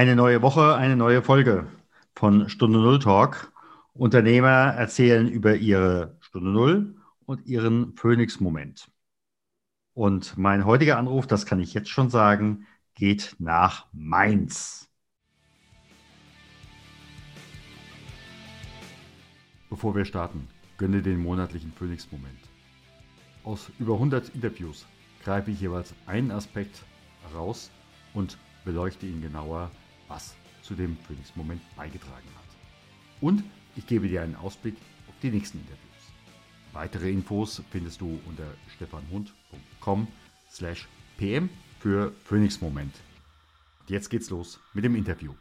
Eine neue Woche, eine neue Folge von Stunde Null Talk. Unternehmer erzählen über ihre Stunde Null und ihren Phoenix-Moment. Und mein heutiger Anruf, das kann ich jetzt schon sagen, geht nach Mainz. Bevor wir starten, gönne den monatlichen Phoenix-Moment. Aus über 100 Interviews greife ich jeweils einen Aspekt heraus und beleuchte ihn genauer was zu dem Phoenix-Moment beigetragen hat. Und ich gebe dir einen Ausblick auf die nächsten Interviews. Weitere Infos findest du unter stefanhund.com slash pm für Phoenix-Moment. Jetzt geht's los mit dem Interview.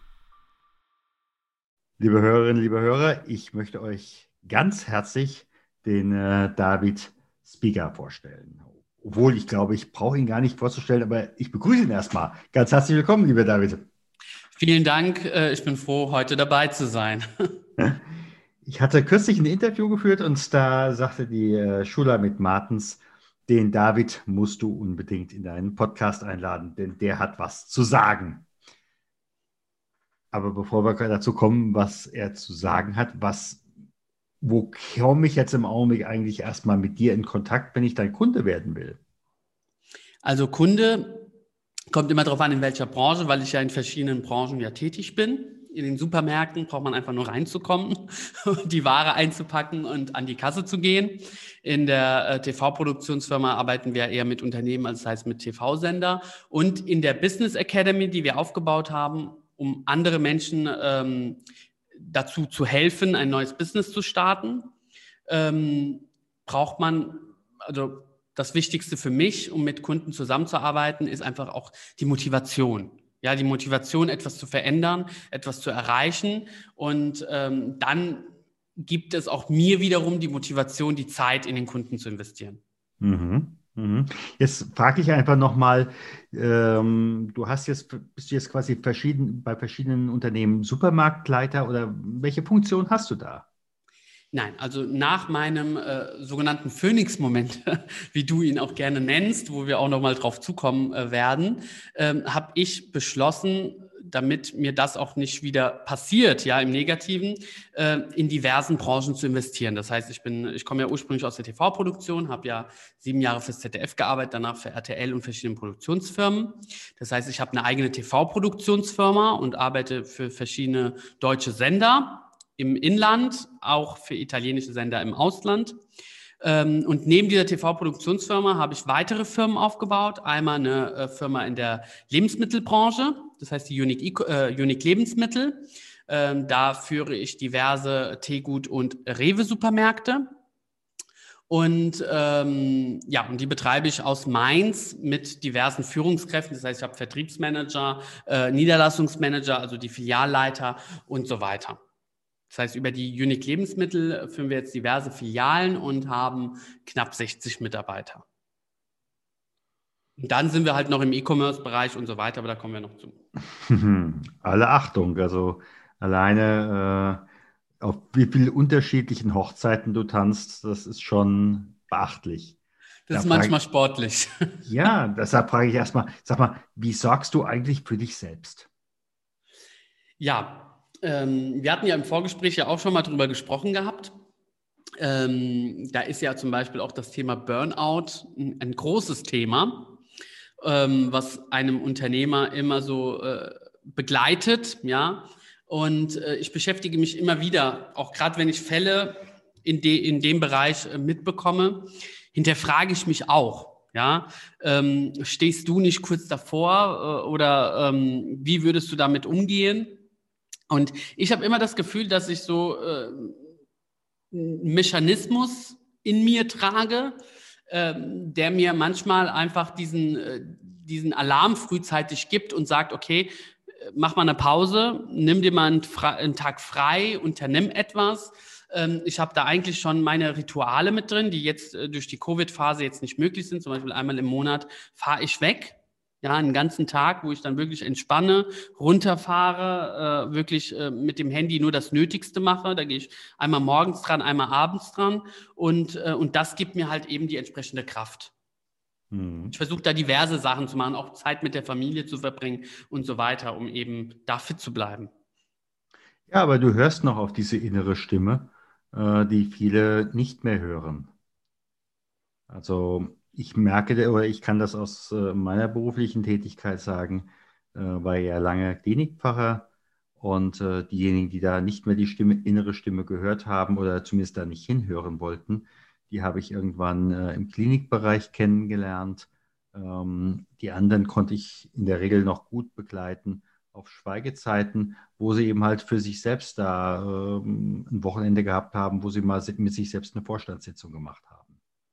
Liebe Hörerinnen, liebe Hörer, ich möchte euch ganz herzlich den äh, David Speaker vorstellen. Obwohl ich glaube, ich brauche ihn gar nicht vorzustellen, aber ich begrüße ihn erstmal. Ganz herzlich willkommen, lieber David. Vielen Dank. Äh, ich bin froh, heute dabei zu sein. Ich hatte kürzlich ein Interview geführt und da sagte die äh, Schula mit Martens, den David musst du unbedingt in deinen Podcast einladen, denn der hat was zu sagen. Aber bevor wir dazu kommen, was er zu sagen hat, was, wo komme ich jetzt im Augenblick eigentlich erstmal mit dir in Kontakt, wenn ich dein Kunde werden will? Also Kunde Kommt immer darauf an, in welcher Branche, weil ich ja in verschiedenen Branchen ja tätig bin. In den Supermärkten braucht man einfach nur reinzukommen, die Ware einzupacken und an die Kasse zu gehen. In der äh, TV-Produktionsfirma arbeiten wir eher mit Unternehmen, als das heißt mit TV-Sender. Und in der Business Academy, die wir aufgebaut haben, um andere Menschen ähm, dazu zu helfen, ein neues Business zu starten, ähm, braucht man, also das Wichtigste für mich, um mit Kunden zusammenzuarbeiten, ist einfach auch die Motivation. Ja, die Motivation, etwas zu verändern, etwas zu erreichen. Und ähm, dann gibt es auch mir wiederum die Motivation, die Zeit in den Kunden zu investieren. Mhm. Mhm. Jetzt frage ich einfach nochmal, ähm, du hast jetzt, bist jetzt quasi verschieden, bei verschiedenen Unternehmen Supermarktleiter oder welche Funktion hast du da? Nein, also nach meinem äh, sogenannten Phoenix-Moment, wie du ihn auch gerne nennst, wo wir auch nochmal drauf zukommen äh, werden, ähm, habe ich beschlossen, damit mir das auch nicht wieder passiert, ja, im Negativen, äh, in diversen Branchen zu investieren. Das heißt, ich bin, ich komme ja ursprünglich aus der TV-Produktion, habe ja sieben Jahre fürs ZDF gearbeitet, danach für RTL und verschiedene Produktionsfirmen. Das heißt, ich habe eine eigene TV-Produktionsfirma und arbeite für verschiedene deutsche Sender im Inland, auch für italienische Sender im Ausland. Ähm, und neben dieser TV-Produktionsfirma habe ich weitere Firmen aufgebaut. Einmal eine äh, Firma in der Lebensmittelbranche, das heißt die Unique, äh, Unique Lebensmittel. Ähm, da führe ich diverse Teegut- und Rewe-Supermärkte. Und ähm, ja, und die betreibe ich aus Mainz mit diversen Führungskräften. Das heißt, ich habe Vertriebsmanager, äh, Niederlassungsmanager, also die Filialleiter und so weiter. Das heißt, über die Unique Lebensmittel führen wir jetzt diverse Filialen und haben knapp 60 Mitarbeiter. Und dann sind wir halt noch im E-Commerce-Bereich und so weiter, aber da kommen wir noch zu. Alle Achtung, also alleine äh, auf wie viele unterschiedlichen Hochzeiten du tanzt, das ist schon beachtlich. Das da ist manchmal ich, sportlich. Ja, deshalb frage ich erstmal, sag mal, wie sorgst du eigentlich für dich selbst? Ja, ähm, wir hatten ja im Vorgespräch ja auch schon mal drüber gesprochen gehabt. Ähm, da ist ja zum Beispiel auch das Thema Burnout ein, ein großes Thema, ähm, was einem Unternehmer immer so äh, begleitet, ja. Und äh, ich beschäftige mich immer wieder, auch gerade wenn ich Fälle in, de, in dem Bereich äh, mitbekomme, hinterfrage ich mich auch. Ja, ähm, stehst du nicht kurz davor äh, oder ähm, wie würdest du damit umgehen? Und ich habe immer das Gefühl, dass ich so äh, einen Mechanismus in mir trage, äh, der mir manchmal einfach diesen, äh, diesen Alarm frühzeitig gibt und sagt, okay, mach mal eine Pause, nimm dir mal einen, einen Tag frei, unternimm etwas ähm, ich habe da eigentlich schon meine Rituale mit drin, die jetzt äh, durch die Covid-Phase jetzt nicht möglich sind. Zum Beispiel einmal im Monat fahre ich weg. Ja, einen ganzen Tag, wo ich dann wirklich entspanne, runterfahre, äh, wirklich äh, mit dem Handy nur das Nötigste mache. Da gehe ich einmal morgens dran, einmal abends dran. Und, äh, und das gibt mir halt eben die entsprechende Kraft. Mhm. Ich versuche da diverse Sachen zu machen, auch Zeit mit der Familie zu verbringen und so weiter, um eben da fit zu bleiben. Ja, aber du hörst noch auf diese innere Stimme äh, die viele nicht mehr hören. Also ich merke oder ich kann das aus äh, meiner beruflichen Tätigkeit sagen, äh, war ja lange Klinikpfarrer und äh, diejenigen, die da nicht mehr die Stimme, innere Stimme gehört haben oder zumindest da nicht hinhören wollten, die habe ich irgendwann im Klinikbereich kennengelernt. Ähm, die anderen konnte ich in der Regel noch gut begleiten auf Schweigezeiten, wo sie eben halt für sich selbst da ähm, ein Wochenende gehabt haben, wo sie mal mit sich selbst eine Vorstandssitzung gemacht haben.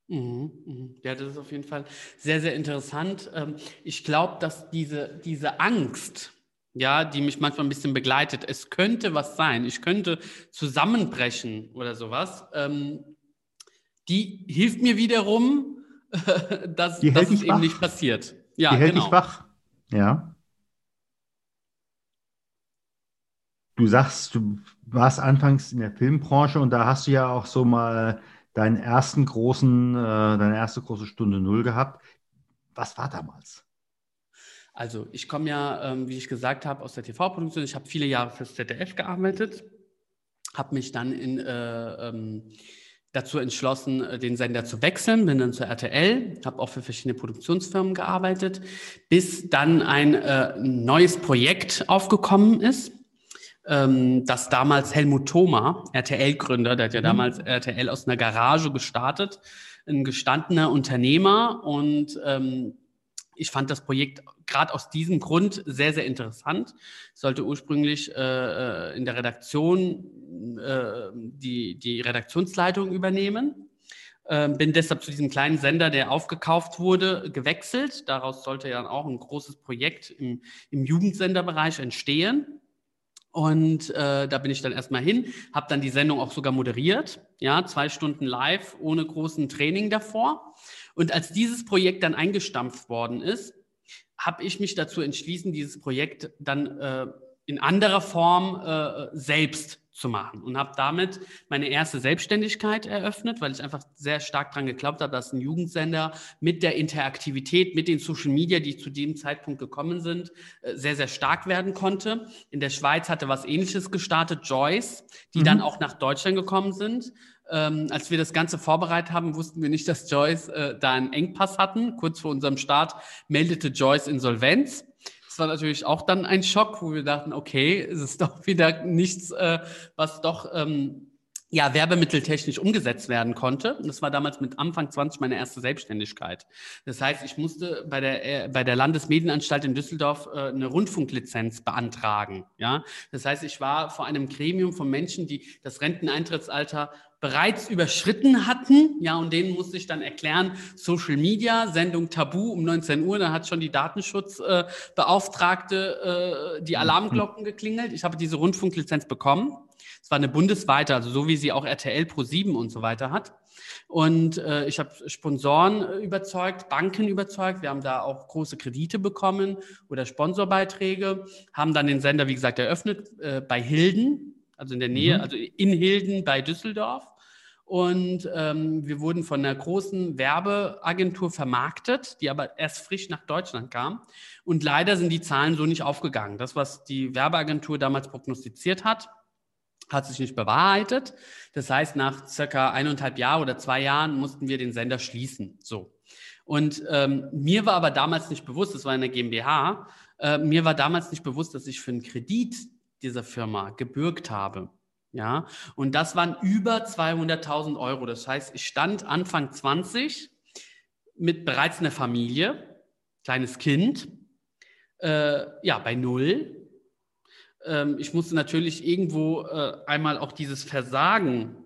Mhm, mhm. Ja, das ist auf jeden Fall sehr, sehr interessant. Ähm, ich glaube, dass diese, diese Angst, ja, die mich manchmal ein bisschen begleitet, es könnte was sein, ich könnte zusammenbrechen oder sowas, ähm, die hilft mir wiederum, dass, dass es eben nicht passiert. Ja, die hält genau. dich wach. Ja. Du sagst, du warst anfangs in der Filmbranche und da hast du ja auch so mal deinen ersten großen, äh, deine erste große Stunde Null gehabt. Was war damals? Also ich komme ja, ähm, wie ich gesagt habe, aus der TV-Produktion. Ich habe viele Jahre fürs ZDF gearbeitet, habe mich dann in, äh, ähm, dazu entschlossen, äh, den Sender zu wechseln, bin dann zur RTL, habe auch für verschiedene Produktionsfirmen gearbeitet, bis dann ein äh, neues Projekt aufgekommen ist dass damals Helmut Thoma, RTL-Gründer, der hat ja mhm. damals RTL aus einer Garage gestartet, ein gestandener Unternehmer und ähm, ich fand das Projekt gerade aus diesem Grund sehr, sehr interessant. Ich sollte ursprünglich äh, äh, in der Redaktion äh, die, die Redaktionsleitung übernehmen. Äh, bin deshalb zu diesem kleinen Sender, der aufgekauft wurde, gewechselt. Daraus sollte ja auch ein großes Projekt im, im Jugendsenderbereich entstehen. Und äh, da bin ich dann erstmal hin, habe dann die Sendung auch sogar moderiert, ja, zwei Stunden live ohne großen Training davor. Und als dieses Projekt dann eingestampft worden ist, habe ich mich dazu entschließen, dieses Projekt dann äh, in anderer Form äh, selbst zu machen und habe damit meine erste Selbstständigkeit eröffnet, weil ich einfach sehr stark daran geglaubt habe, dass ein Jugendsender mit der Interaktivität, mit den Social Media, die zu dem Zeitpunkt gekommen sind, äh, sehr, sehr stark werden konnte. In der Schweiz hatte was ähnliches gestartet, Joyce, die mhm. dann auch nach Deutschland gekommen sind. Ähm, als wir das Ganze vorbereitet haben, wussten wir nicht, dass Joyce äh, da einen Engpass hatten. Kurz vor unserem Start meldete Joyce Insolvenz. Das war natürlich auch dann ein Schock, wo wir dachten, okay, es ist doch wieder nichts, äh, was doch ähm, ja, werbemitteltechnisch umgesetzt werden konnte. das war damals mit Anfang 20 meine erste Selbstständigkeit. Das heißt, ich musste bei der, äh, bei der Landesmedienanstalt in Düsseldorf äh, eine Rundfunklizenz beantragen. Ja? Das heißt, ich war vor einem Gremium von Menschen, die das Renteneintrittsalter bereits überschritten hatten. Ja, und denen musste ich dann erklären, Social Media, Sendung Tabu um 19 Uhr, da hat schon die Datenschutzbeauftragte äh, die Alarmglocken geklingelt. Ich habe diese Rundfunklizenz bekommen. Es war eine bundesweite, also so wie sie auch RTL Pro 7 und so weiter hat. Und äh, ich habe Sponsoren äh, überzeugt, Banken überzeugt. Wir haben da auch große Kredite bekommen oder Sponsorbeiträge, haben dann den Sender, wie gesagt, eröffnet äh, bei Hilden, also in der Nähe, mhm. also in Hilden bei Düsseldorf. Und ähm, wir wurden von einer großen Werbeagentur vermarktet, die aber erst frisch nach Deutschland kam. Und leider sind die Zahlen so nicht aufgegangen. Das, was die Werbeagentur damals prognostiziert hat, hat sich nicht bewahrheitet. Das heißt, nach circa eineinhalb Jahren oder zwei Jahren mussten wir den Sender schließen. So. Und ähm, mir war aber damals nicht bewusst, das war eine GmbH, äh, mir war damals nicht bewusst, dass ich für einen Kredit dieser Firma gebürgt habe. Ja, und das waren über 200.000 Euro. Das heißt, ich stand Anfang 20 mit bereits einer Familie, kleines Kind, äh, ja, bei Null. Ähm, ich musste natürlich irgendwo äh, einmal auch dieses Versagen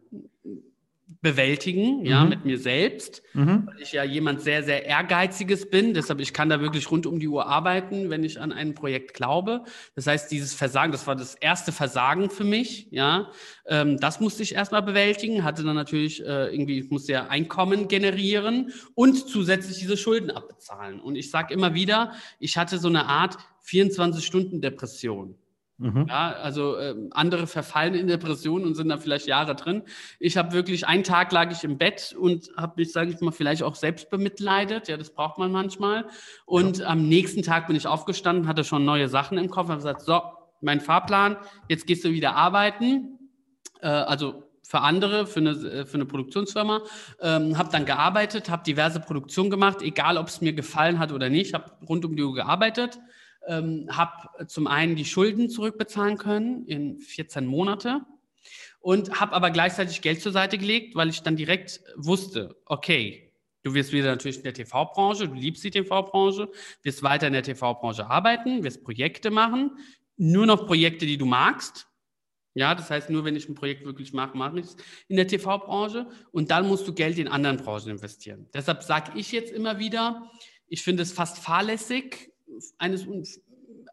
bewältigen, ja, Mhm. mit mir selbst, Mhm. weil ich ja jemand sehr, sehr ehrgeiziges bin. Deshalb, ich kann da wirklich rund um die Uhr arbeiten, wenn ich an ein Projekt glaube. Das heißt, dieses Versagen, das war das erste Versagen für mich, ja. Ähm, das musste ich erstmal bewältigen, hatte dann natürlich äh, irgendwie, ich musste ja Einkommen generieren und zusätzlich diese Schulden abbezahlen. Und ich sage immer wieder, ich hatte so eine Art 24-Stunden-Depression. Mhm. Ja, also ähm, andere verfallen in Depressionen und sind da vielleicht Jahre drin. Ich habe wirklich, einen Tag lag ich im Bett und habe mich, sage ich mal, vielleicht auch selbst bemitleidet. Ja, das braucht man manchmal. Und am nächsten Tag bin ich aufgestanden, hatte schon neue Sachen im Kopf, habe gesagt, so, mein Fahrplan, jetzt gehst du wieder arbeiten. Äh, also für andere, für eine, äh, für eine Produktionsfirma, ähm, habe dann gearbeitet, habe diverse Produktionen gemacht, egal ob es mir gefallen hat oder nicht, habe rund um die Uhr gearbeitet, ähm, habe zum einen die Schulden zurückbezahlen können in 14 Monate und habe aber gleichzeitig Geld zur Seite gelegt, weil ich dann direkt wusste, okay, du wirst wieder natürlich in der TV-Branche, du liebst die TV-Branche, wirst weiter in der TV-Branche arbeiten, wirst Projekte machen, nur noch Projekte, die du magst. Ja, das heißt, nur wenn ich ein Projekt wirklich mache, mache ich es in der TV-Branche und dann musst du Geld in anderen Branchen investieren. Deshalb sage ich jetzt immer wieder, ich finde es fast fahrlässig, eines,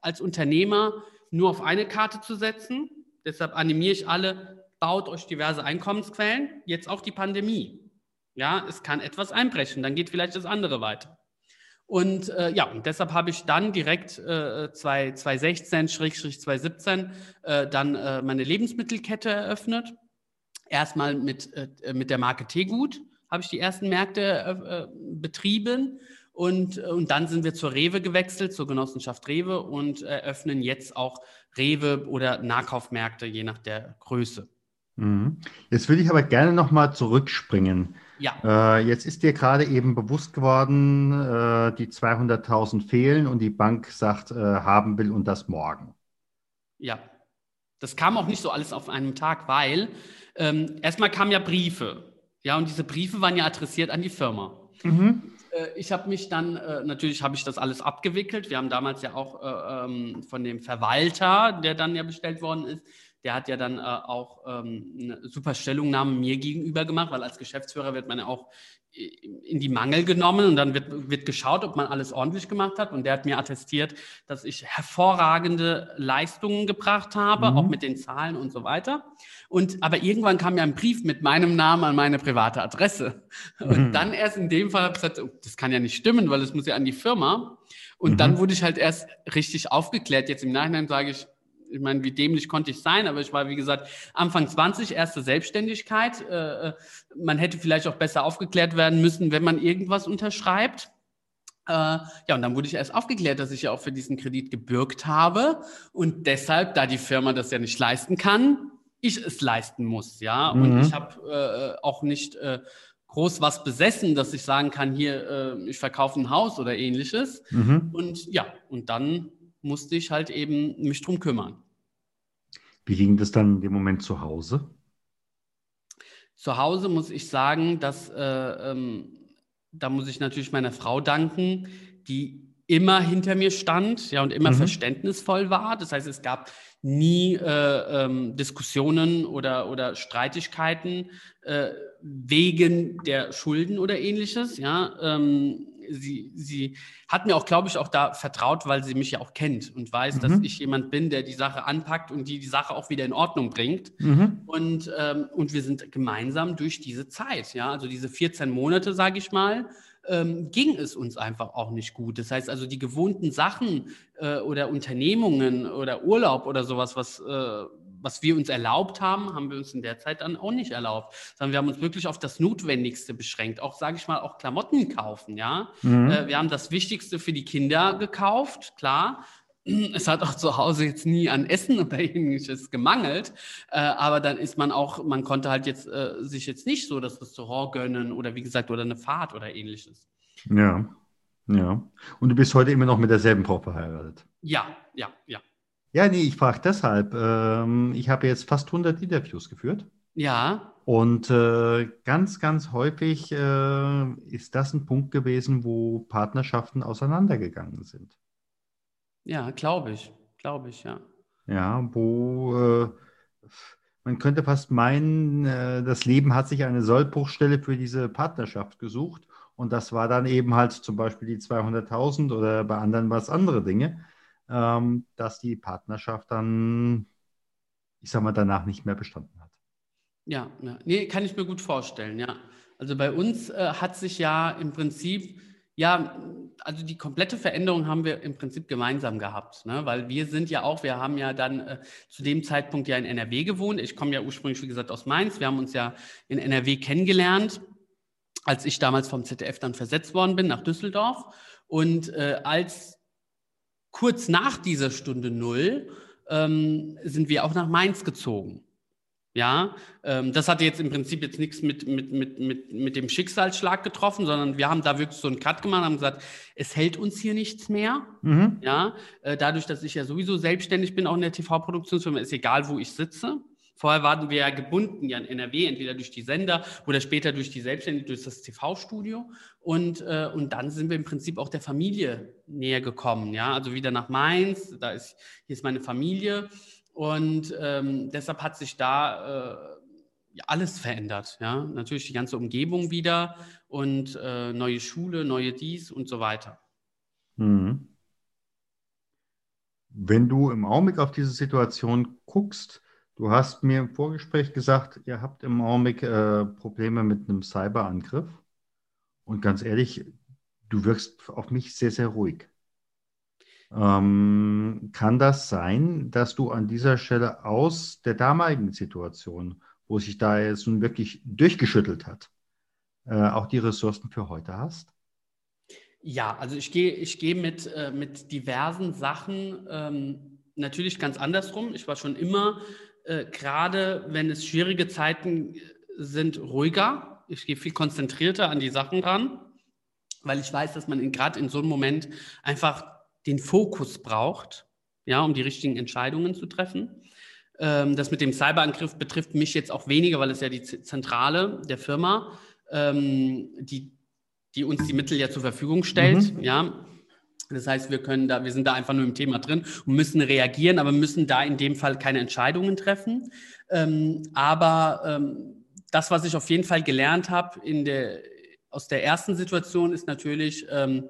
als Unternehmer nur auf eine Karte zu setzen. Deshalb animiere ich alle, baut euch diverse Einkommensquellen, jetzt auch die Pandemie. Ja, es kann etwas einbrechen, dann geht vielleicht das andere weiter. Und äh, ja, und deshalb habe ich dann direkt äh, 2016, 2017 äh, dann äh, meine Lebensmittelkette eröffnet. Erstmal mit, äh, mit der Marke Teegut habe ich die ersten Märkte äh, betrieben. Und, und dann sind wir zur Rewe gewechselt, zur Genossenschaft Rewe und eröffnen jetzt auch Rewe oder Nahkaufmärkte, je nach der Größe. Mhm. Jetzt würde ich aber gerne nochmal zurückspringen. Ja. Äh, jetzt ist dir gerade eben bewusst geworden, äh, die 200.000 fehlen und die Bank sagt, äh, haben will und das morgen. Ja, das kam auch nicht so alles auf einem Tag, weil ähm, erstmal kamen ja Briefe. Ja, und diese Briefe waren ja adressiert an die Firma. Mhm. Ich habe mich dann, äh, natürlich habe ich das alles abgewickelt. Wir haben damals ja auch äh, ähm, von dem Verwalter, der dann ja bestellt worden ist, der hat ja dann äh, auch ähm, eine super Stellungnahme mir gegenüber gemacht, weil als Geschäftsführer wird man ja auch in die Mangel genommen und dann wird, wird geschaut, ob man alles ordentlich gemacht hat. Und der hat mir attestiert, dass ich hervorragende Leistungen gebracht habe, mhm. auch mit den Zahlen und so weiter. Und aber irgendwann kam ja ein Brief mit meinem Namen an meine private Adresse. Und mhm. dann erst in dem Fall habe ich gesagt, oh, das kann ja nicht stimmen, weil es muss ja an die Firma. Und mhm. dann wurde ich halt erst richtig aufgeklärt. Jetzt im Nachhinein sage ich, ich meine, wie dämlich konnte ich sein, aber ich war, wie gesagt, Anfang 20, erste Selbstständigkeit. Äh, man hätte vielleicht auch besser aufgeklärt werden müssen, wenn man irgendwas unterschreibt. Äh, ja, und dann wurde ich erst aufgeklärt, dass ich ja auch für diesen Kredit gebürgt habe und deshalb, da die Firma das ja nicht leisten kann, ich es leisten muss, ja. Mhm. Und ich habe äh, auch nicht äh, groß was besessen, dass ich sagen kann, hier, äh, ich verkaufe ein Haus oder ähnliches. Mhm. Und ja, und dann musste ich halt eben mich drum kümmern. Wie ging das dann in dem Moment zu Hause? Zu Hause muss ich sagen, dass äh, ähm, da muss ich natürlich meiner Frau danken, die immer hinter mir stand, ja und immer mhm. verständnisvoll war. Das heißt, es gab nie äh, ähm, Diskussionen oder, oder Streitigkeiten äh, wegen der Schulden oder ähnliches. Ja, ähm, sie, sie hat mir auch, glaube ich, auch da vertraut, weil sie mich ja auch kennt und weiß, mhm. dass ich jemand bin, der die Sache anpackt und die die Sache auch wieder in Ordnung bringt. Mhm. Und, ähm, und wir sind gemeinsam durch diese Zeit, ja, also diese 14 Monate, sage ich mal, ähm, ging es uns einfach auch nicht gut. Das heißt also, die gewohnten Sachen äh, oder Unternehmungen oder Urlaub oder sowas, was, äh, was wir uns erlaubt haben, haben wir uns in der Zeit dann auch nicht erlaubt, sondern wir haben uns wirklich auf das Notwendigste beschränkt. Auch, sage ich mal, auch Klamotten kaufen, ja. Mhm. Äh, wir haben das Wichtigste für die Kinder gekauft, klar. Es hat auch zu Hause jetzt nie an Essen oder ähnliches gemangelt, äh, aber dann ist man auch, man konnte halt jetzt äh, sich jetzt nicht so das Restaurant gönnen oder wie gesagt oder eine Fahrt oder ähnliches. Ja, ja. Und du bist heute immer noch mit derselben Frau verheiratet? Ja, ja, ja. Ja, nee, ich frage deshalb. Ähm, ich habe jetzt fast 100 Interviews geführt. Ja. Und äh, ganz, ganz häufig äh, ist das ein Punkt gewesen, wo Partnerschaften auseinandergegangen sind. Ja, glaube ich. Glaube ich, ja. Ja, wo äh, man könnte fast meinen, äh, das Leben hat sich eine Sollbruchstelle für diese Partnerschaft gesucht. Und das war dann eben halt zum Beispiel die 200.000 oder bei anderen was andere Dinge, ähm, dass die Partnerschaft dann, ich sag mal, danach nicht mehr bestanden hat. Ja, ja. Nee, kann ich mir gut vorstellen, ja. Also bei uns äh, hat sich ja im Prinzip, ja, also die komplette Veränderung haben wir im Prinzip gemeinsam gehabt, ne? weil wir sind ja auch, wir haben ja dann äh, zu dem Zeitpunkt ja in NRW gewohnt. Ich komme ja ursprünglich, wie gesagt, aus Mainz. Wir haben uns ja in NRW kennengelernt, als ich damals vom ZDF dann versetzt worden bin nach Düsseldorf. Und äh, als kurz nach dieser Stunde Null ähm, sind wir auch nach Mainz gezogen. Ja, ähm, das hat jetzt im Prinzip jetzt nichts mit, mit, mit, mit, mit dem Schicksalsschlag getroffen, sondern wir haben da wirklich so einen Cut gemacht, haben gesagt, es hält uns hier nichts mehr. Mhm. Ja, äh, dadurch, dass ich ja sowieso selbstständig bin, auch in der TV-Produktionsfirma, ist egal, wo ich sitze. Vorher waren wir ja gebunden ja in NRW, entweder durch die Sender oder später durch die Selbstständigkeit, durch das TV-Studio. Und, äh, und dann sind wir im Prinzip auch der Familie näher gekommen. Ja, also wieder nach Mainz, da ist, hier ist meine Familie. Und ähm, deshalb hat sich da äh, alles verändert. Ja? Natürlich die ganze Umgebung wieder und äh, neue Schule, neue dies und so weiter. Mhm. Wenn du im Augenblick auf diese Situation guckst, du hast mir im Vorgespräch gesagt, ihr habt im Augenblick äh, Probleme mit einem Cyberangriff. Und ganz ehrlich, du wirkst auf mich sehr, sehr ruhig. Ähm, kann das sein, dass du an dieser Stelle aus der damaligen Situation, wo sich da jetzt nun wirklich durchgeschüttelt hat, äh, auch die Ressourcen für heute hast? Ja, also ich gehe ich geh mit, äh, mit diversen Sachen ähm, natürlich ganz andersrum. Ich war schon immer, äh, gerade wenn es schwierige Zeiten sind, ruhiger. Ich gehe viel konzentrierter an die Sachen ran, weil ich weiß, dass man gerade in so einem Moment einfach den Fokus braucht, ja, um die richtigen Entscheidungen zu treffen. Ähm, das mit dem Cyberangriff betrifft mich jetzt auch weniger, weil es ja die Zentrale der Firma, ähm, die, die uns die Mittel ja zur Verfügung stellt, mhm. ja. Das heißt, wir können da, wir sind da einfach nur im Thema drin und müssen reagieren, aber müssen da in dem Fall keine Entscheidungen treffen. Ähm, aber ähm, das, was ich auf jeden Fall gelernt habe in der, aus der ersten Situation, ist natürlich, ähm,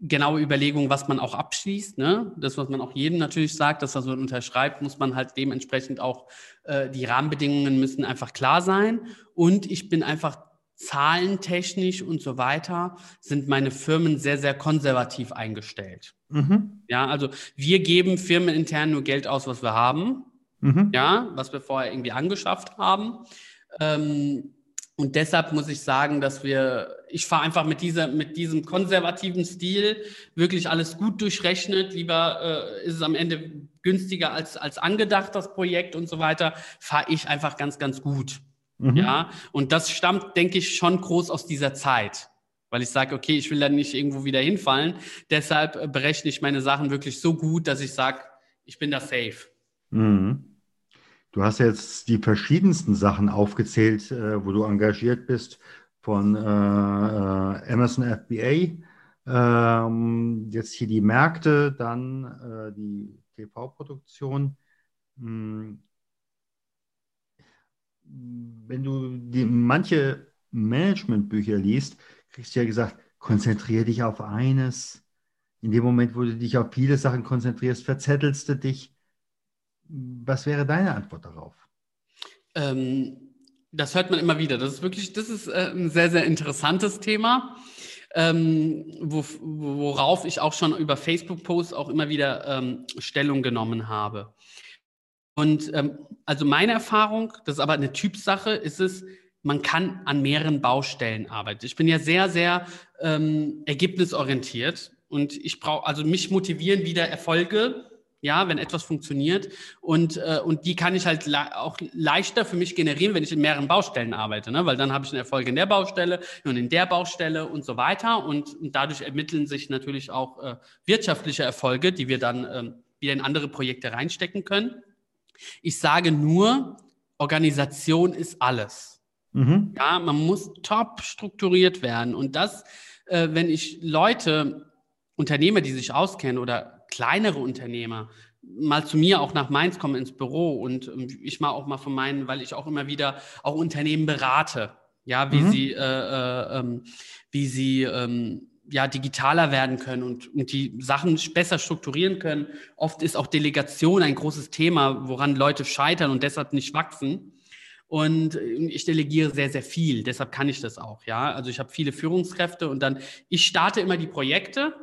genaue Überlegung, was man auch abschließt. Ne? Das, was man auch jedem natürlich sagt, dass er so unterschreibt, muss man halt dementsprechend auch, äh, die Rahmenbedingungen müssen einfach klar sein. Und ich bin einfach zahlentechnisch und so weiter, sind meine Firmen sehr, sehr konservativ eingestellt. Mhm. Ja, also wir geben firmenintern nur Geld aus, was wir haben. Mhm. Ja, was wir vorher irgendwie angeschafft haben. Ähm, und deshalb muss ich sagen, dass wir, ich fahre einfach mit, dieser, mit diesem konservativen Stil wirklich alles gut durchrechnet. Lieber äh, ist es am Ende günstiger als, als angedacht, das Projekt und so weiter, fahre ich einfach ganz, ganz gut. Mhm. Ja, und das stammt, denke ich, schon groß aus dieser Zeit. Weil ich sage, okay, ich will da nicht irgendwo wieder hinfallen. Deshalb äh, berechne ich meine Sachen wirklich so gut, dass ich sage, ich bin da safe. Mhm. Du hast jetzt die verschiedensten Sachen aufgezählt, äh, wo du engagiert bist, von äh, äh Amazon FBA, ähm, jetzt hier die Märkte, dann äh, die TV-Produktion. Hm. Wenn du die, manche Managementbücher liest, kriegst du ja gesagt, konzentriere dich auf eines. In dem Moment, wo du dich auf viele Sachen konzentrierst, verzettelst du dich. Was wäre deine Antwort darauf? Ähm, das hört man immer wieder. Das ist wirklich, das ist äh, ein sehr, sehr interessantes Thema, ähm, wo, worauf ich auch schon über Facebook-Posts auch immer wieder ähm, Stellung genommen habe. Und ähm, also meine Erfahrung, das ist aber eine Typsache, ist es, man kann an mehreren Baustellen arbeiten. Ich bin ja sehr, sehr ähm, ergebnisorientiert und ich brauche, also mich motivieren wieder Erfolge ja, wenn etwas funktioniert. Und, äh, und die kann ich halt auch leichter für mich generieren, wenn ich in mehreren Baustellen arbeite, ne? weil dann habe ich einen Erfolg in der Baustelle und in der Baustelle und so weiter. Und, und dadurch ermitteln sich natürlich auch äh, wirtschaftliche Erfolge, die wir dann äh, wieder in andere Projekte reinstecken können. Ich sage nur, Organisation ist alles. Mhm. Ja, man muss top strukturiert werden. Und das, äh, wenn ich Leute, Unternehmer, die sich auskennen oder kleinere Unternehmer, mal zu mir auch nach Mainz kommen ins Büro und ähm, ich mal auch mal von meinen, weil ich auch immer wieder auch Unternehmen berate, ja, wie mhm. sie, äh, äh, ähm, wie sie ähm, ja, digitaler werden können und, und die Sachen besser strukturieren können. Oft ist auch Delegation ein großes Thema, woran Leute scheitern und deshalb nicht wachsen. Und ich delegiere sehr, sehr viel. Deshalb kann ich das auch. Ja, also ich habe viele Führungskräfte und dann, ich starte immer die Projekte,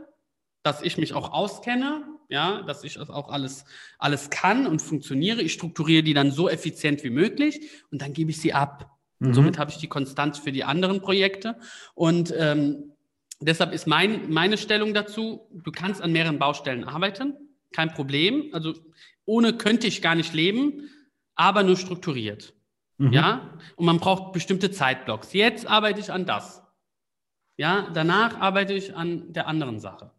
dass ich mich auch auskenne, ja, dass ich das auch alles, alles kann und funktioniere. Ich strukturiere die dann so effizient wie möglich und dann gebe ich sie ab. Mhm. Somit habe ich die Konstanz für die anderen Projekte. Und ähm, Deshalb ist mein, meine Stellung dazu, du kannst an mehreren Baustellen arbeiten, kein Problem. Also ohne könnte ich gar nicht leben, aber nur strukturiert. Mhm. Ja, und man braucht bestimmte Zeitblocks. Jetzt arbeite ich an das. Ja, danach arbeite ich an der anderen Sache.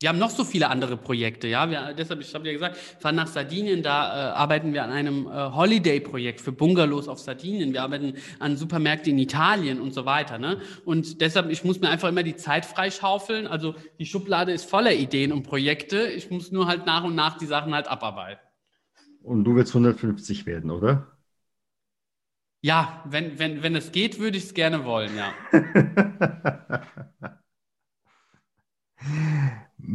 Wir haben noch so viele andere Projekte, ja. Wir, deshalb, ich habe ja gesagt, fahren nach Sardinien, da äh, arbeiten wir an einem äh, Holiday-Projekt für Bungalows auf Sardinien. Wir arbeiten an Supermärkten in Italien und so weiter. Ne? Und deshalb, ich muss mir einfach immer die Zeit freischaufeln. Also die Schublade ist voller Ideen und Projekte. Ich muss nur halt nach und nach die Sachen halt abarbeiten. Und du willst 150 werden, oder? Ja, wenn, wenn, wenn es geht, würde ich es gerne wollen, ja.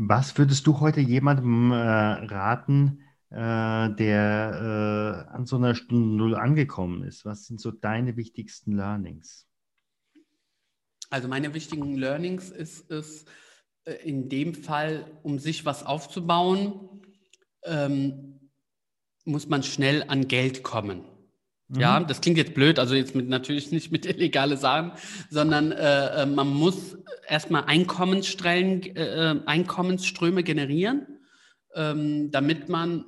Was würdest du heute jemandem äh, raten, äh, der äh, an so einer Stunde Null angekommen ist? Was sind so deine wichtigsten Learnings? Also meine wichtigen Learnings ist es äh, in dem Fall, um sich was aufzubauen, ähm, muss man schnell an Geld kommen. Ja, mhm. das klingt jetzt blöd, also jetzt mit natürlich nicht mit illegale Sachen, sondern äh, äh man muss erstmal Einkommensstrellen, äh, äh, Einkommensströme generieren, ähm, damit man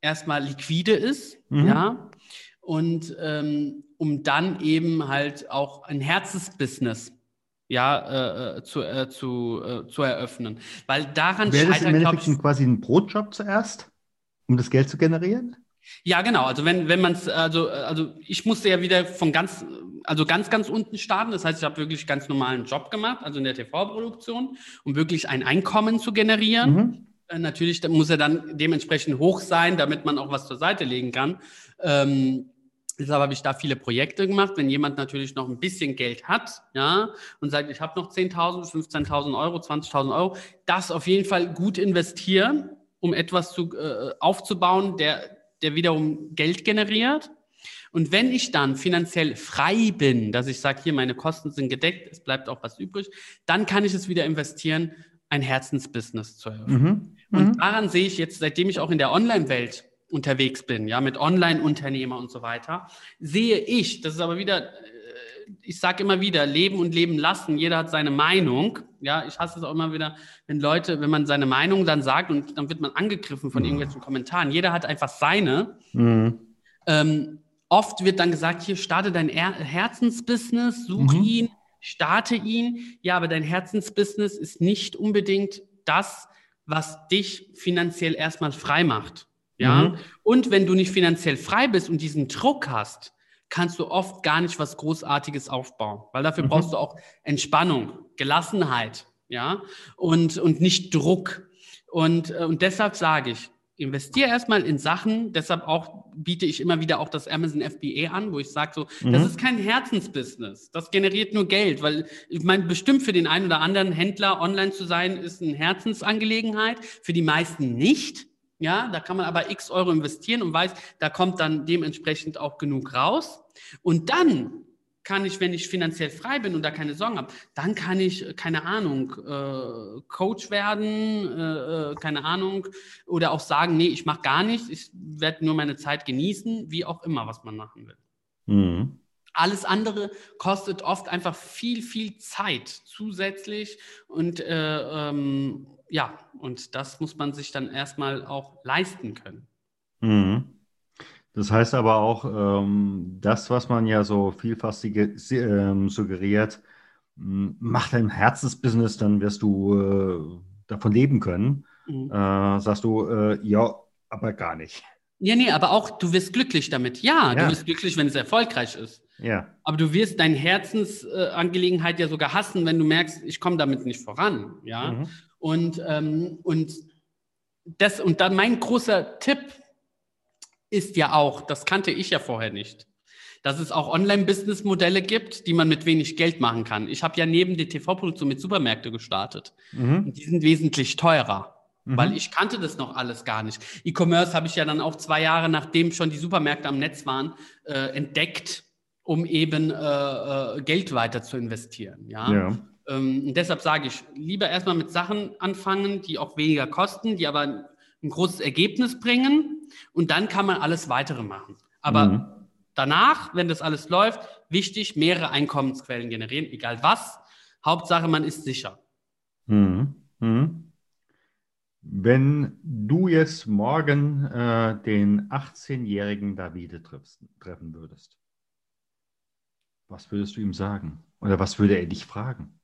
erstmal liquide ist, mhm. ja, und ähm, um dann eben halt auch ein Herzensbusiness ja, äh, zu, äh, zu, äh, zu eröffnen. Weil daran Wäre scheitert, glaube ich. quasi ein Brotjob zuerst, um das Geld zu generieren? Ja, genau. Also wenn, wenn man es, also, also ich musste ja wieder von ganz, also ganz, ganz unten starten. Das heißt, ich habe wirklich ganz normalen Job gemacht, also in der TV-Produktion, um wirklich ein Einkommen zu generieren. Mhm. Äh, natürlich muss er dann dementsprechend hoch sein, damit man auch was zur Seite legen kann. Ähm, Deshalb habe ich da viele Projekte gemacht. Wenn jemand natürlich noch ein bisschen Geld hat, ja, und sagt, ich habe noch 10.000, 15.000 Euro, 20.000 Euro, das auf jeden Fall gut investieren, um etwas zu, äh, aufzubauen, der, der wiederum Geld generiert. Und wenn ich dann finanziell frei bin, dass ich sage, hier meine Kosten sind gedeckt, es bleibt auch was übrig, dann kann ich es wieder investieren, ein Herzensbusiness zu eröffnen. Mhm. Und mhm. daran sehe ich jetzt, seitdem ich auch in der Online-Welt unterwegs bin, ja, mit Online-Unternehmer und so weiter, sehe ich, das ist aber wieder ich sage immer wieder, leben und leben lassen. Jeder hat seine Meinung. Ja, ich hasse es auch immer wieder, wenn Leute, wenn man seine Meinung dann sagt und dann wird man angegriffen von irgendwelchen Kommentaren. Jeder hat einfach seine. Mhm. Ähm, oft wird dann gesagt, hier starte dein er Herzensbusiness, such mhm. ihn, starte ihn. Ja, aber dein Herzensbusiness ist nicht unbedingt das, was dich finanziell erstmal frei macht. Ja. Mhm. Und wenn du nicht finanziell frei bist und diesen Druck hast, kannst du oft gar nicht was Großartiges aufbauen, weil dafür mhm. brauchst du auch Entspannung, Gelassenheit, ja, und, und nicht Druck. Und, äh, und deshalb sage ich, investiere erstmal in Sachen, deshalb auch biete ich immer wieder auch das Amazon FBA an, wo ich sage so, mhm. das ist kein Herzensbusiness, das generiert nur Geld, weil ich meine, bestimmt für den einen oder anderen Händler online zu sein, ist eine Herzensangelegenheit, für die meisten nicht. Ja, da kann man aber x Euro investieren und weiß, da kommt dann dementsprechend auch genug raus. Und dann kann ich, wenn ich finanziell frei bin und da keine Sorgen habe, dann kann ich, keine Ahnung, äh, Coach werden, äh, äh keine Ahnung, oder auch sagen, nee, ich mache gar nichts, ich werde nur meine Zeit genießen, wie auch immer, was man machen will. Mhm. Alles andere kostet oft einfach viel, viel Zeit zusätzlich und äh, ähm, ja, und das muss man sich dann erstmal auch leisten können. Mhm. Das heißt aber auch, ähm, das, was man ja so vielfach ähm, suggeriert, mach dein Herzensbusiness, dann wirst du äh, davon leben können. Mhm. Äh, sagst du, äh, ja, aber gar nicht. Ja, nee, aber auch du wirst glücklich damit. Ja, ja. du wirst glücklich, wenn es erfolgreich ist. Ja. Aber du wirst deine Herzensangelegenheit ja sogar hassen, wenn du merkst, ich komme damit nicht voran. Ja. Mhm. Und, ähm, und das, und dann mein großer Tipp ist ja auch, das kannte ich ja vorher nicht, dass es auch Online-Business-Modelle gibt, die man mit wenig Geld machen kann. Ich habe ja neben der TV-Produktion mit Supermärkte gestartet. Mhm. die sind wesentlich teurer. Mhm. Weil ich kannte das noch alles gar nicht. E-Commerce habe ich ja dann auch zwei Jahre, nachdem schon die Supermärkte am Netz waren, äh, entdeckt, um eben äh, äh, Geld weiter zu investieren. Ja. ja. Ähm, deshalb sage ich, lieber erstmal mit Sachen anfangen, die auch weniger kosten, die aber ein großes Ergebnis bringen und dann kann man alles weitere machen. Aber mhm. danach, wenn das alles läuft, wichtig, mehrere Einkommensquellen generieren, egal was. Hauptsache, man ist sicher. Mhm. Mhm. Wenn du jetzt morgen äh, den 18-jährigen Davide triffst, treffen würdest, was würdest du ihm sagen? Oder was würde er dich fragen?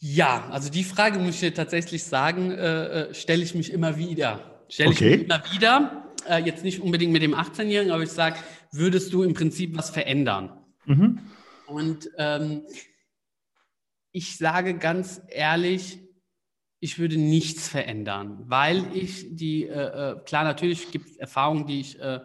Ja, also die Frage muss ich dir tatsächlich sagen, äh, äh stelle ich mich immer wieder. Stelle okay. ich mich immer wieder. Äh, jetzt nicht unbedingt mit dem 18-Jährigen, aber ich sage, würdest du im Prinzip was verändern? Mhm. Und ähm, ich sage ganz ehrlich, ich würde nichts verändern, weil ich die, äh, äh klar, natürlich gibt es Erfahrungen, die ich äh,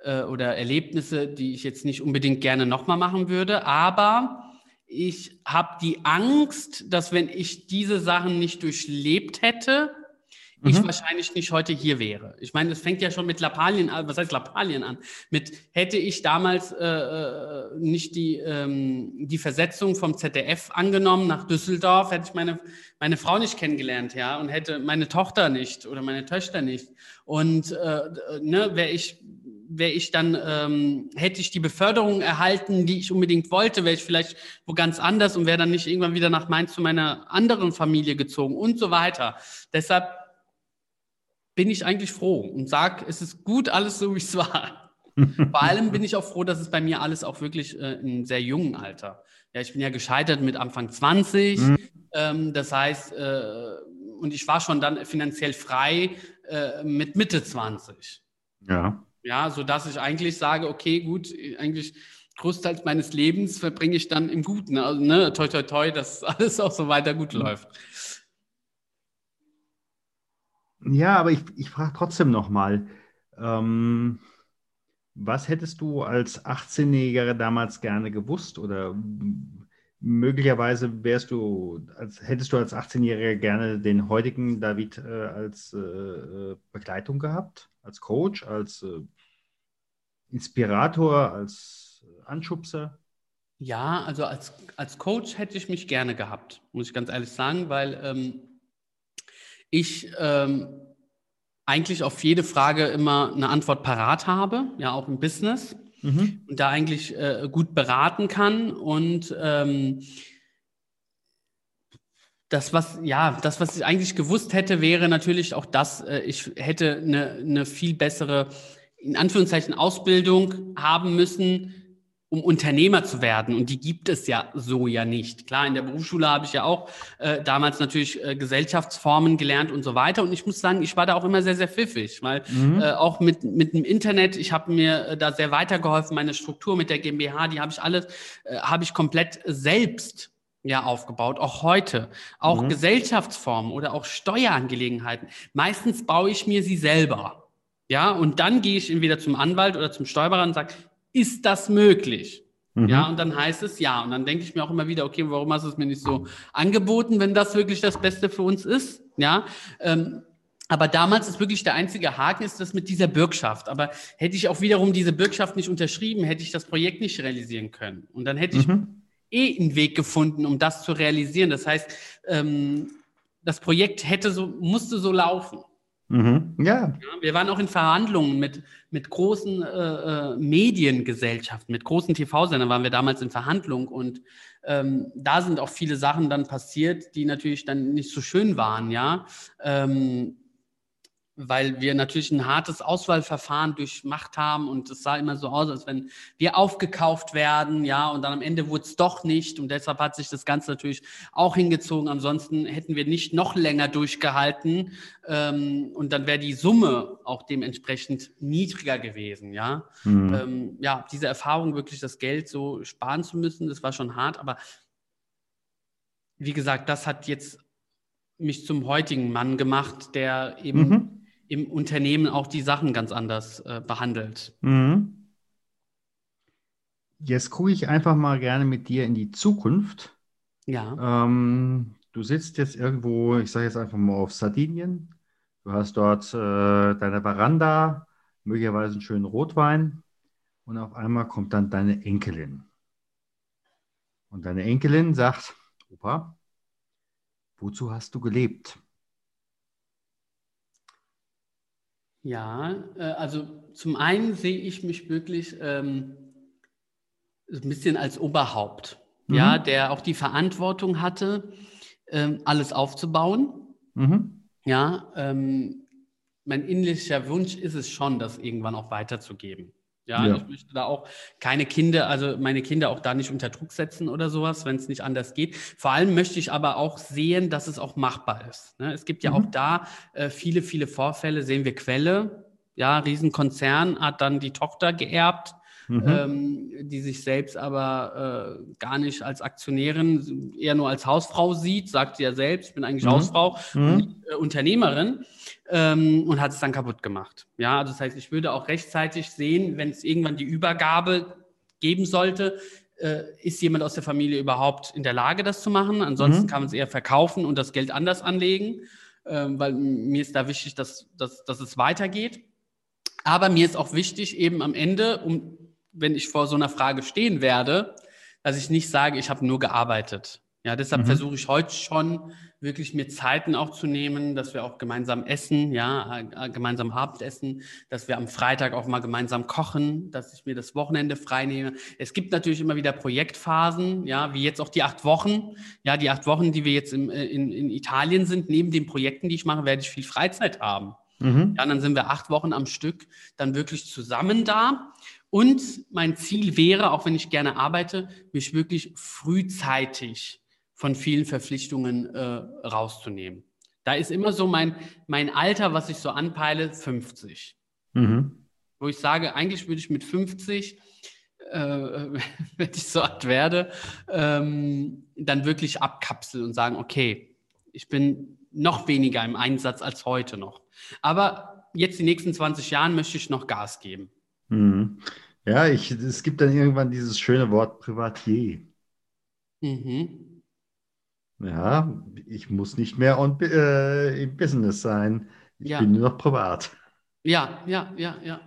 äh, oder Erlebnisse, die ich jetzt nicht unbedingt gerne nochmal machen würde, aber ich habe die Angst, dass wenn ich diese Sachen nicht durchlebt hätte, mhm. ich wahrscheinlich nicht heute hier wäre. Ich meine, es fängt ja schon mit Lappalien an. Was heißt Lappalien an? Mit hätte ich damals äh, äh nicht die, ähm, die Versetzung vom ZDF angenommen nach Düsseldorf, hätte ich meine, meine Frau nicht kennengelernt, ja, und hätte meine Tochter nicht oder meine Töchter nicht. Und äh, ne, wäre ich wäre ich dann, ähm, hätte ich die Beförderung erhalten, die ich unbedingt wollte, wäre ich vielleicht wo ganz anders und wäre dann nicht irgendwann wieder nach Mainz zu meiner anderen Familie gezogen und so weiter. Deshalb bin ich eigentlich froh und sage, es ist gut alles so, wie es war. Vor allem bin ich auch froh, dass es bei mir alles auch wirklich äh, in sehr jungen Alter. Ja, ich bin ja gescheitert mit Anfang 20. Mhm. Ähm, das heißt, äh, und ich war schon dann finanziell frei äh, mit Mitte 20. Ja. Ja, so dass ich eigentlich sage, okay, gut, eigentlich Großteils meines Lebens verbringe ich dann im Guten. Also, ne, toi, toi, toi, dass alles auch so weiter gut mhm. läuft. Ja, aber ich, ich frage trotzdem nochmal, ähm, was hättest du als 18-Jähriger damals gerne gewusst? Oder möglicherweise wärst du, als, hättest du als 18-Jähriger gerne den heutigen David äh, als äh, Begleitung gehabt, als Coach, als äh, Inspirator, als Anschubser? Ja, also als, als Coach hätte ich mich gerne gehabt, muss ich ganz ehrlich sagen, weil ähm, ich ähm, eigentlich auf jede Frage immer eine Antwort parat habe, ja auch im Business mhm. und da eigentlich äh, gut beraten kann und ähm, das, was, ja, das, was ich eigentlich gewusst hätte, wäre natürlich auch das, äh, ich hätte eine, eine viel bessere, in Anführungszeichen, Ausbildung haben müssen, um Unternehmer zu werden. Und die gibt es ja so ja nicht. Klar, in der Berufsschule habe ich ja auch äh, damals natürlich äh, Gesellschaftsformen gelernt und so weiter. Und ich muss sagen, ich war da auch immer sehr, sehr pfiffig, weil mhm. äh, auch mit, mit dem Internet, ich habe mir äh, da sehr weitergeholfen. Meine Struktur mit der GmbH, die habe ich alles, äh, habe ich komplett selbst ja aufgebaut, auch heute. Auch mhm. Gesellschaftsformen oder auch Steuerangelegenheiten. Meistens baue ich mir sie selber. Ja, und dann gehe ich entweder zum Anwalt oder zum Steuerberater und sage, ist das möglich? Mhm. Ja, und dann heißt es ja. Und dann denke ich mir auch immer wieder, okay, warum hast du es mir nicht so angeboten, wenn das wirklich das Beste für uns ist? Ja, ähm, aber damals ist wirklich der einzige Haken, ist das mit dieser Bürgschaft. Aber hätte ich auch wiederum diese Bürgschaft nicht unterschrieben, hätte ich das Projekt nicht realisieren können. Und dann hätte mhm. Eh einen Weg gefunden, um das zu realisieren. Das heißt, ähm, das Projekt hätte so, musste so laufen. Mhm. Ja. ja. Wir waren auch in Verhandlungen mit, mit großen äh, äh Mediengesellschaften, mit großen TV-Sendern waren wir damals in Verhandlungen und ähm, da sind auch viele Sachen dann passiert, die natürlich dann nicht so schön waren, ja. Ähm, weil wir natürlich ein hartes Auswahlverfahren durchmacht haben und es sah immer so aus, als wenn wir aufgekauft werden, ja, und dann am Ende wurde es doch nicht und deshalb hat sich das Ganze natürlich auch hingezogen. Ansonsten hätten wir nicht noch länger durchgehalten ähm, und dann wäre die Summe auch dementsprechend niedriger gewesen, ja. Mhm. Ähm, ja, diese Erfahrung wirklich das Geld so sparen zu müssen, das war schon hart, aber wie gesagt, das hat jetzt mich zum heutigen Mann gemacht, der eben mhm im Unternehmen auch die Sachen ganz anders äh, behandelt. Mhm. Jetzt gucke ich einfach mal gerne mit dir in die Zukunft. Ja. Ähm, du sitzt jetzt irgendwo, ich sage jetzt einfach mal auf Sardinien. Du hast dort äh, deine Veranda, möglicherweise einen schönen Rotwein. Und auf einmal kommt dann deine Enkelin. Und deine Enkelin sagt, Opa, wozu hast du gelebt? Ja, äh, also zum einen sehe ich mich wirklich ähm, ein bisschen als Oberhaupt, mhm. ja, der auch die Verantwortung hatte, ähm, alles aufzubauen. Mhm. Ja, ähm, mein innerlicher Wunsch ist es schon, das irgendwann auch weiterzugeben. Ja, ja, ich möchte da auch keine Kinder, also meine Kinder auch da nicht unter Druck setzen oder sowas, wenn es nicht anders geht. Vor allem möchte ich aber auch sehen, dass es auch machbar ist. Ne? Es gibt ja mhm. auch da äh, viele, viele Vorfälle, sehen wir Quelle. Ja, Riesenkonzern hat dann die Tochter geerbt, mhm. ähm, die sich selbst aber äh, gar nicht als Aktionärin, eher nur als Hausfrau sieht, sagt sie ja selbst, ich bin eigentlich mhm. Hausfrau und nicht, äh, Unternehmerin ähm, und hat es dann kaputt gemacht. Ja, also das heißt, ich würde auch rechtzeitig sehen, wenn es irgendwann die Übergabe geben sollte, äh, ist jemand aus der Familie überhaupt in der Lage, das zu machen? Ansonsten mhm. kann man es eher verkaufen und das Geld anders anlegen, ähm, weil mir ist da wichtig, dass, dass, dass es weitergeht. Aber mir ist auch wichtig, eben am Ende, um, wenn ich vor so einer Frage stehen werde, dass ich nicht sage, ich habe nur gearbeitet. Ja, deshalb mhm. versuche ich heute schon wirklich mir Zeiten auch zu nehmen, dass wir auch gemeinsam essen, ja, äh, gemeinsam Abendessen, dass wir am Freitag auch mal gemeinsam kochen, dass ich mir das Wochenende frei nehme. Es gibt natürlich immer wieder Projektphasen, ja, wie jetzt auch die acht Wochen. Ja, die acht Wochen, die wir jetzt im, äh, in, in Italien sind, neben den Projekten, die ich mache, werde ich viel Freizeit haben. Mhm. Ja, dann sind wir acht Wochen am Stück dann wirklich zusammen da. Und mein Ziel wäre, auch wenn ich gerne arbeite, mich wirklich frühzeitig von vielen Verpflichtungen äh, rauszunehmen. Da ist immer so mein, mein Alter, was ich so anpeile, 50. Mhm. Wo ich sage, eigentlich würde ich mit 50, äh, wenn ich so alt werde, ähm, dann wirklich abkapseln und sagen, okay, ich bin noch weniger im Einsatz als heute noch. Aber jetzt die nächsten 20 Jahre möchte ich noch Gas geben. Mhm. Ja, ich, es gibt dann irgendwann dieses schöne Wort Privatier. Mhm. Ja, ich muss nicht mehr on, äh, im Business sein. Ich ja. bin nur noch privat. Ja, ja, ja, ja.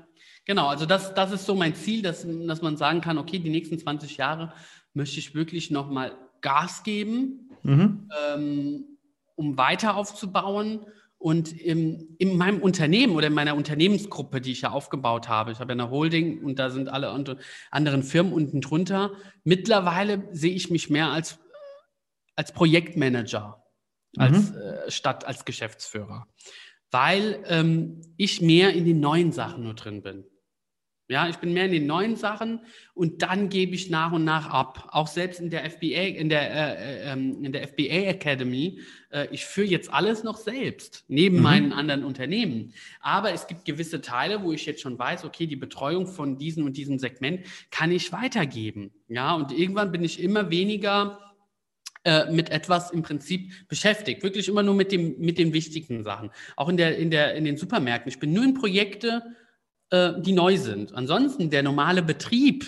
Genau, also das, das ist so mein Ziel, dass, dass man sagen kann, okay, die nächsten 20 Jahre möchte ich wirklich nochmal Gas geben, mhm. ähm, um weiter aufzubauen. Und im, in meinem Unternehmen oder in meiner Unternehmensgruppe, die ich ja aufgebaut habe, ich habe ja eine Holding und da sind alle anderen Firmen unten drunter. Mittlerweile sehe ich mich mehr als als Projektmanager, als, mhm. äh, statt als Geschäftsführer, weil ähm, ich mehr in den neuen Sachen nur drin bin. Ja, ich bin mehr in den neuen Sachen und dann gebe ich nach und nach ab. Auch selbst in der FBA, in der, äh, äh, ähm, in der FBA Academy, äh, ich führe jetzt alles noch selbst, neben mhm. meinen anderen Unternehmen. Aber es gibt gewisse Teile, wo ich jetzt schon weiß, okay, die Betreuung von diesem und diesem Segment kann ich weitergeben. Ja, und irgendwann bin ich immer weniger äh, mit etwas im Prinzip beschäftigt. Wirklich immer nur mit, dem, mit den wichtigen Sachen. Auch in, der, in, der, in den Supermärkten. Ich bin nur in Projekte, äh, die neu sind. Ansonsten der normale Betrieb,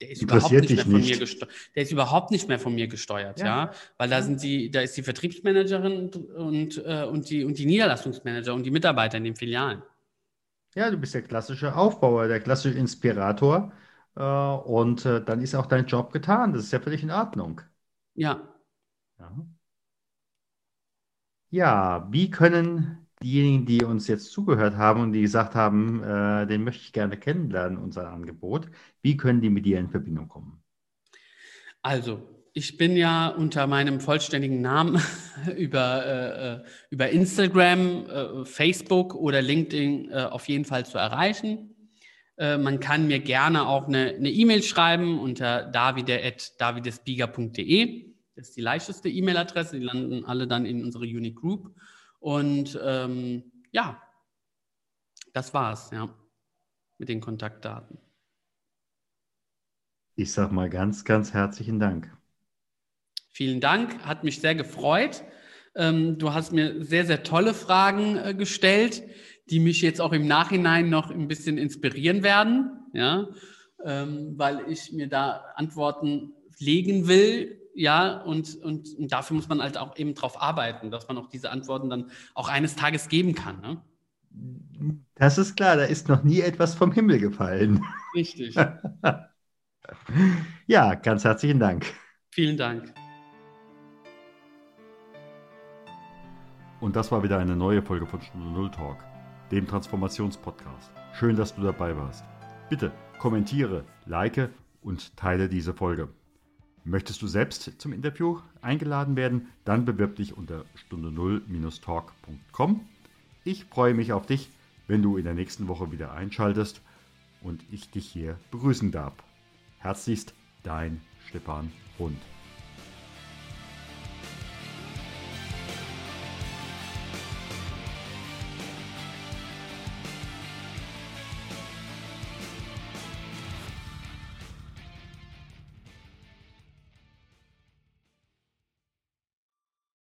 der ist überhaupt nicht mehr von nicht. mir gesteuert. Der ist überhaupt nicht mehr von mir gesteuert, ja. ja? Weil da sind die, da ist die Vertriebsmanagerin und, äh, und, die, und die Niederlassungsmanager und die Mitarbeiter in den Filialen. Ja, du bist der klassische Aufbauer, der klassische Inspirator. Äh, und äh, dann ist auch dein Job getan. Das ist ja völlig in Ordnung. Ja, ja. Ja, wie können diejenigen, die uns jetzt zugehört haben und die gesagt haben, äh, den möchte ich gerne kennenlernen, unser Angebot, wie können die mit dir in Verbindung kommen? Also, Ich bin ja unter meinem vollständigen Namen über, äh, äh, über Instagram, äh, Facebook oder LinkedIn äh, auf jeden Fall zu erreichen. Äh, man kann mir gerne auch eine E-Mail e schreiben unter davide.davidesbieger.de. Das ist die leichteste E-Mail-Adresse. Die landen alle dann in unsere Unique Group. Und ähm, ja, das war's, ja, mit den Kontaktdaten. Ich sag mal ganz, ganz herzlichen Dank. Vielen Dank, hat mich sehr gefreut. Ähm, du hast mir sehr, sehr tolle Fragen äh, gestellt, die mich jetzt auch im Nachhinein noch ein bisschen inspirieren werden, ja, ähm, weil ich mir da Antworten legen will, ja, und, und, und, dafür muss man halt auch eben drauf arbeiten, dass man auch diese Antworten dann auch eines Tages geben kann. Ne? Das ist klar, da ist noch nie etwas vom Himmel gefallen. Richtig. ja, ganz herzlichen Dank. Vielen Dank. Und das war wieder eine neue Folge von Stunde Null Talk, dem Transformationspodcast. Schön, dass du dabei warst. Bitte kommentiere, like und teile diese Folge. Möchtest du selbst zum Interview eingeladen werden? Dann bewirb dich unter stunde null-talk.com. Ich freue mich auf dich, wenn du in der nächsten Woche wieder einschaltest und ich dich hier begrüßen darf. Herzlichst dein Stefan Hund.